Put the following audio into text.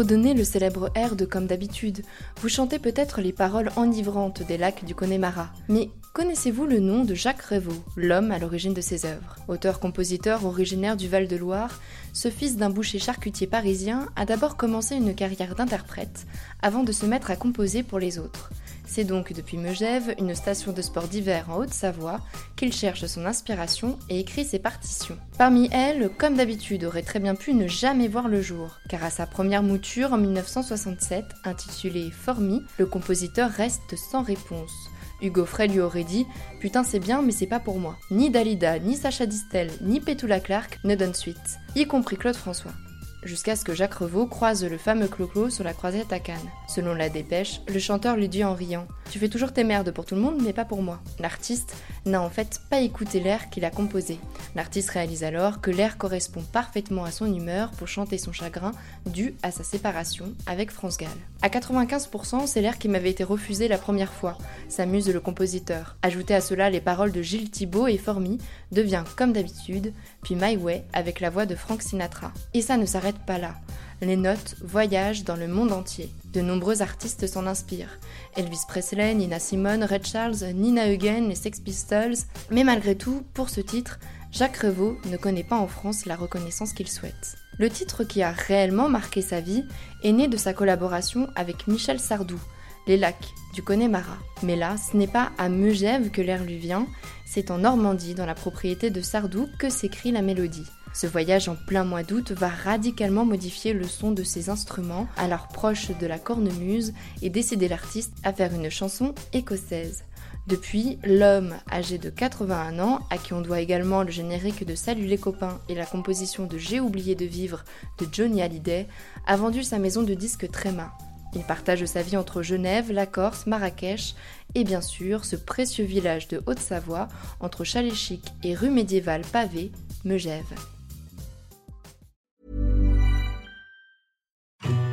Fredonnez le célèbre air de Comme d'habitude. Vous chantez peut-être les paroles enivrantes des lacs du Connemara. Mais connaissez-vous le nom de Jacques Revaux, l'homme à l'origine de ses œuvres? Auteur-compositeur originaire du Val-de-Loire, ce fils d'un boucher charcutier parisien a d'abord commencé une carrière d'interprète avant de se mettre à composer pour les autres. C'est donc depuis Megève, une station de sport d'hiver en Haute-Savoie, qu'il cherche son inspiration et écrit ses partitions. Parmi elles, comme d'habitude, aurait très bien pu ne jamais voir le jour, car à sa première mouture en 1967, intitulée Formi, le compositeur reste sans réponse. Hugo Frey lui aurait dit Putain, c'est bien, mais c'est pas pour moi. Ni Dalida, ni Sacha Distel, ni Petula Clark ne donnent suite, y compris Claude François jusqu'à ce que Jacques Revaux croise le fameux Clo-Clo sur la croisette à Cannes. Selon la dépêche, le chanteur lui dit en riant Tu fais toujours tes merdes pour tout le monde, mais pas pour moi. L'artiste n'a en fait pas écouté l'air qu'il a composé. L'artiste réalise alors que l'air correspond parfaitement à son humeur pour chanter son chagrin dû à sa séparation avec France Gall. À 95%, c'est l'air qui m'avait été refusé la première fois, s'amuse le compositeur. Ajouter à cela les paroles de Gilles Thibault et Formy devient comme d'habitude, puis My Way avec la voix de Frank Sinatra. Et ça ne s'arrête pas là. Les notes voyagent dans le monde entier. De nombreux artistes s'en inspirent. Elvis Presley, Nina Simone, Red Charles, Nina Hagen, les Sex Pistols. Mais malgré tout, pour ce titre, Jacques Revaux ne connaît pas en France la reconnaissance qu'il souhaite. Le titre qui a réellement marqué sa vie est né de sa collaboration avec Michel Sardou, Les Lacs du Connemara. Mais là, ce n'est pas à Megève que l'air lui vient, c'est en Normandie, dans la propriété de Sardou, que s'écrit la mélodie. Ce voyage en plein mois d'août va radicalement modifier le son de ces instruments, alors proches de la cornemuse, et décider l'artiste à faire une chanson écossaise. Depuis, l'homme âgé de 81 ans, à qui on doit également le générique de Salut les copains et la composition de J'ai oublié de vivre de Johnny Hallyday, a vendu sa maison de disques Tréma. Il partage sa vie entre Genève, la Corse, Marrakech et bien sûr ce précieux village de Haute-Savoie entre Chalet-Chic et rue médiévale pavée, Megève.